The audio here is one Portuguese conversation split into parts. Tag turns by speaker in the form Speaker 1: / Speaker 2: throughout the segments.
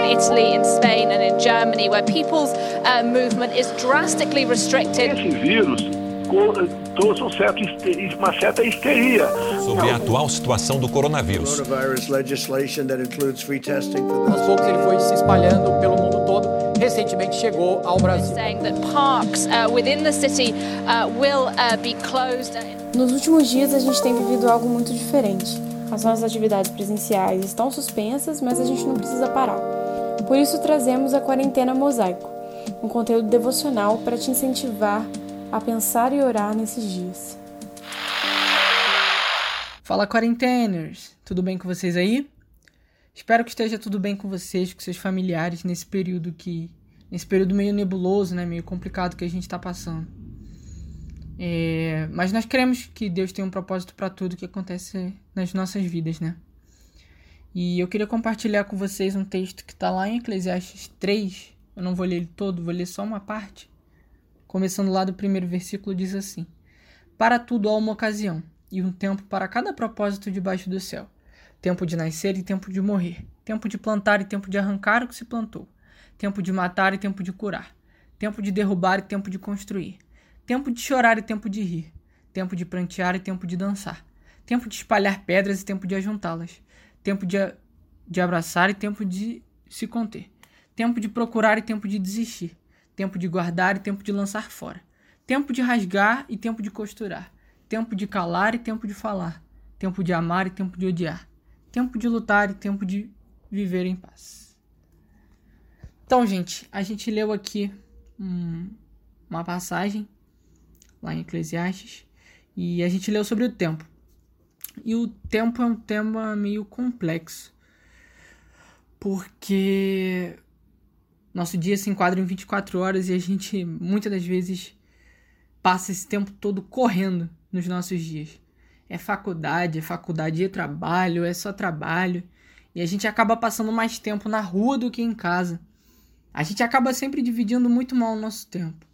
Speaker 1: in Italy, in Spain, and in Germany, where people's uh, movement is drastically restricted.
Speaker 2: Esse vírus trouxe um certo, uma certa histeria.
Speaker 3: Sobre a atual situação do coronavírus.
Speaker 4: Aos poucos ele foi se espalhando pelo mundo todo. Recentemente chegou ao Brasil.
Speaker 5: Nos últimos dias a gente tem vivido algo muito diferente. As nossas atividades presenciais estão suspensas, mas a gente não precisa parar. Por isso trazemos a quarentena mosaico, um conteúdo devocional para te incentivar a pensar e orar nesses dias.
Speaker 6: Fala quarenteners, tudo bem com vocês aí? Espero que esteja tudo bem com vocês, com seus familiares nesse período que nesse período meio nebuloso, né, meio complicado que a gente está passando. É, mas nós queremos que Deus tenha um propósito para tudo que acontece nas nossas vidas, né? E eu queria compartilhar com vocês um texto que está lá em Eclesiastes 3. Eu não vou ler ele todo, vou ler só uma parte. Começando lá do primeiro versículo, diz assim: Para tudo há uma ocasião, e um tempo para cada propósito debaixo do céu: tempo de nascer e tempo de morrer, tempo de plantar e tempo de arrancar o que se plantou, tempo de matar e tempo de curar, tempo de derrubar e tempo de construir, tempo de chorar e tempo de rir, tempo de prantear e tempo de dançar, tempo de espalhar pedras e tempo de ajuntá-las, tempo de, de abraçar e tempo de se conter, tempo de procurar e tempo de desistir. Tempo de guardar e tempo de lançar fora, tempo de rasgar e tempo de costurar, tempo de calar e tempo de falar, tempo de amar e tempo de odiar, tempo de lutar e tempo de viver em paz. Então, gente, a gente leu aqui um, uma passagem lá em Eclesiastes e a gente leu sobre o tempo. E o tempo é um tema meio complexo, porque nosso dia se enquadra em 24 horas e a gente muitas das vezes passa esse tempo todo correndo nos nossos dias. É faculdade, é faculdade e trabalho, é só trabalho. E a gente acaba passando mais tempo na rua do que em casa. A gente acaba sempre dividindo muito mal o nosso tempo.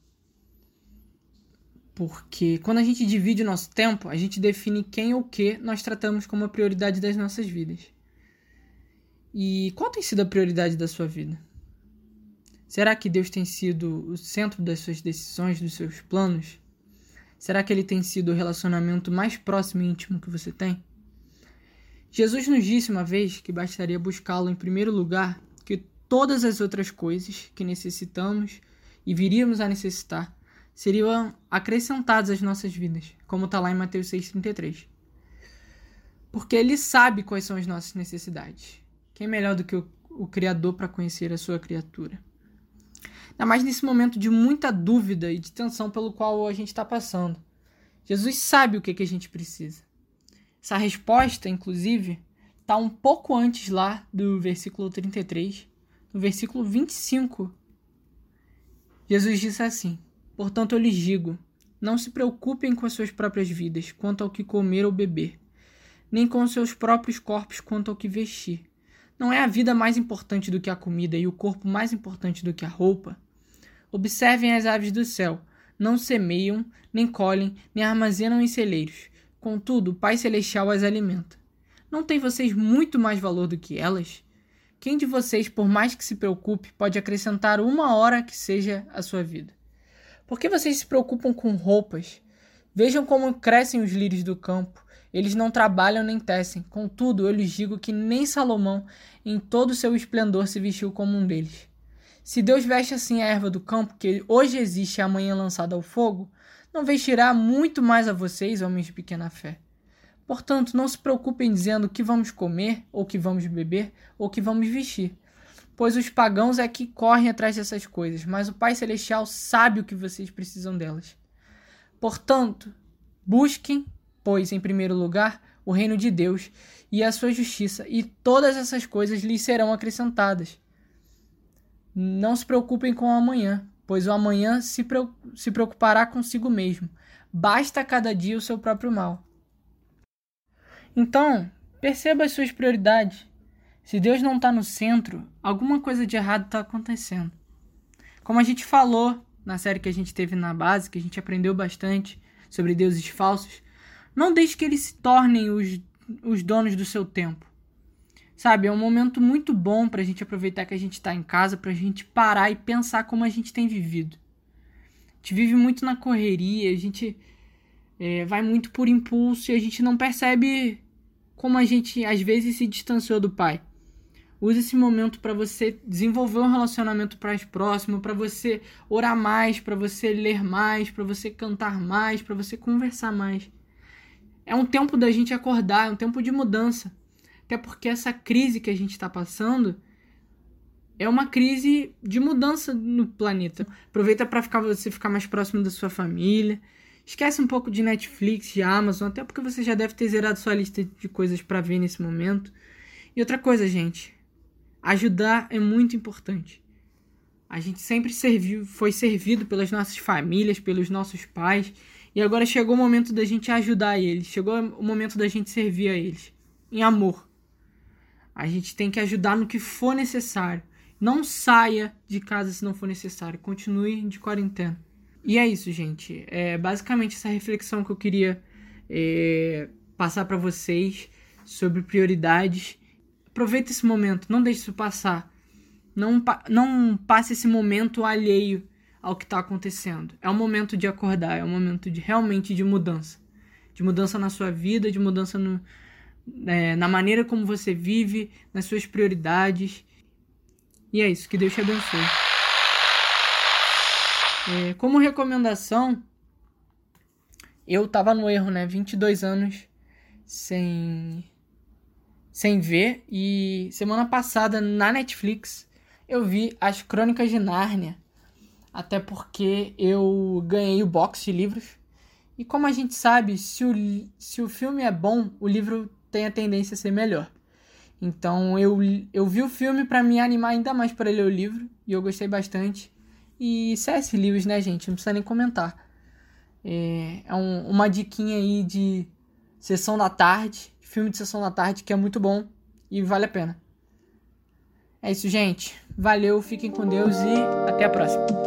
Speaker 6: Porque quando a gente divide o nosso tempo, a gente define quem ou o que nós tratamos como a prioridade das nossas vidas. E qual tem sido a prioridade da sua vida? Será que Deus tem sido o centro das suas decisões, dos seus planos? Será que ele tem sido o relacionamento mais próximo e íntimo que você tem? Jesus nos disse uma vez que bastaria buscá-lo em primeiro lugar, que todas as outras coisas que necessitamos e viríamos a necessitar seriam acrescentadas às nossas vidas, como está lá em Mateus 6,33. Porque ele sabe quais são as nossas necessidades. Quem é melhor do que o, o Criador para conhecer a sua criatura? Ainda mais nesse momento de muita dúvida e de tensão pelo qual a gente está passando. Jesus sabe o que, que a gente precisa. Essa resposta, inclusive, está um pouco antes lá do versículo 33. No versículo 25, Jesus disse assim: Portanto, eu lhes digo: não se preocupem com as suas próprias vidas quanto ao que comer ou beber, nem com os seus próprios corpos quanto ao que vestir. Não é a vida mais importante do que a comida e o corpo mais importante do que a roupa? Observem as aves do céu. Não semeiam, nem colhem, nem armazenam em celeiros. Contudo, o Pai Celestial as alimenta. Não têm vocês muito mais valor do que elas? Quem de vocês, por mais que se preocupe, pode acrescentar uma hora que seja a sua vida? Por que vocês se preocupam com roupas? Vejam como crescem os lírios do campo. Eles não trabalham nem tecem. Contudo, eu lhes digo que nem Salomão, em todo o seu esplendor, se vestiu como um deles. Se Deus veste assim a erva do campo, que hoje existe e amanhã lançada ao fogo, não vestirá muito mais a vocês, homens de pequena fé. Portanto, não se preocupem dizendo o que vamos comer, ou que vamos beber, ou que vamos vestir. Pois os pagãos é que correm atrás dessas coisas, mas o Pai Celestial sabe o que vocês precisam delas. Portanto, busquem, pois, em primeiro lugar, o reino de Deus e a sua justiça, e todas essas coisas lhes serão acrescentadas. Não se preocupem com o amanhã, pois o amanhã se, se preocupará consigo mesmo. Basta cada dia o seu próprio mal. Então, perceba as suas prioridades. Se Deus não está no centro, alguma coisa de errado está acontecendo. Como a gente falou na série que a gente teve na base, que a gente aprendeu bastante sobre deuses falsos, não deixe que eles se tornem os, os donos do seu tempo. Sabe, é um momento muito bom pra gente aproveitar que a gente tá em casa, pra gente parar e pensar como a gente tem vivido. A gente vive muito na correria, a gente é, vai muito por impulso e a gente não percebe como a gente às vezes se distanciou do pai. Use esse momento para você desenvolver um relacionamento mais próximo, para você orar mais, para você ler mais, para você cantar mais, para você conversar mais. É um tempo da gente acordar, é um tempo de mudança. Até porque essa crise que a gente está passando é uma crise de mudança no planeta. Aproveita para ficar você ficar mais próximo da sua família. Esquece um pouco de Netflix, de Amazon, até porque você já deve ter zerado sua lista de coisas para ver nesse momento. E outra coisa, gente, Ajudar é muito importante. A gente sempre serviu, foi servido pelas nossas famílias, pelos nossos pais, e agora chegou o momento da gente ajudar eles, chegou o momento da gente servir a eles em amor. A gente tem que ajudar no que for necessário. Não saia de casa se não for necessário. Continue de quarentena. E é isso, gente. É basicamente essa reflexão que eu queria é, passar para vocês sobre prioridades Aproveita esse momento, não deixe isso passar. Não, não passe esse momento alheio ao que está acontecendo. É um momento de acordar, é um momento de realmente de mudança. De mudança na sua vida, de mudança no, é, na maneira como você vive, nas suas prioridades. E é isso, que Deus te abençoe. É, como recomendação, eu tava no erro, né? 22 anos sem sem ver. E semana passada na Netflix eu vi as Crônicas de Nárnia. Até porque eu ganhei o box de livros. E como a gente sabe, se o, se o filme é bom, o livro tem a tendência a ser melhor. Então eu, eu vi o filme para me animar ainda mais para ler o livro. E eu gostei bastante. E C.S. Lewis, né, gente? Não precisa nem comentar. É, é um, uma diquinha aí de sessão da tarde filme de sessão da tarde que é muito bom e vale a pena. É isso, gente. Valeu, fiquem com Deus e até a próxima.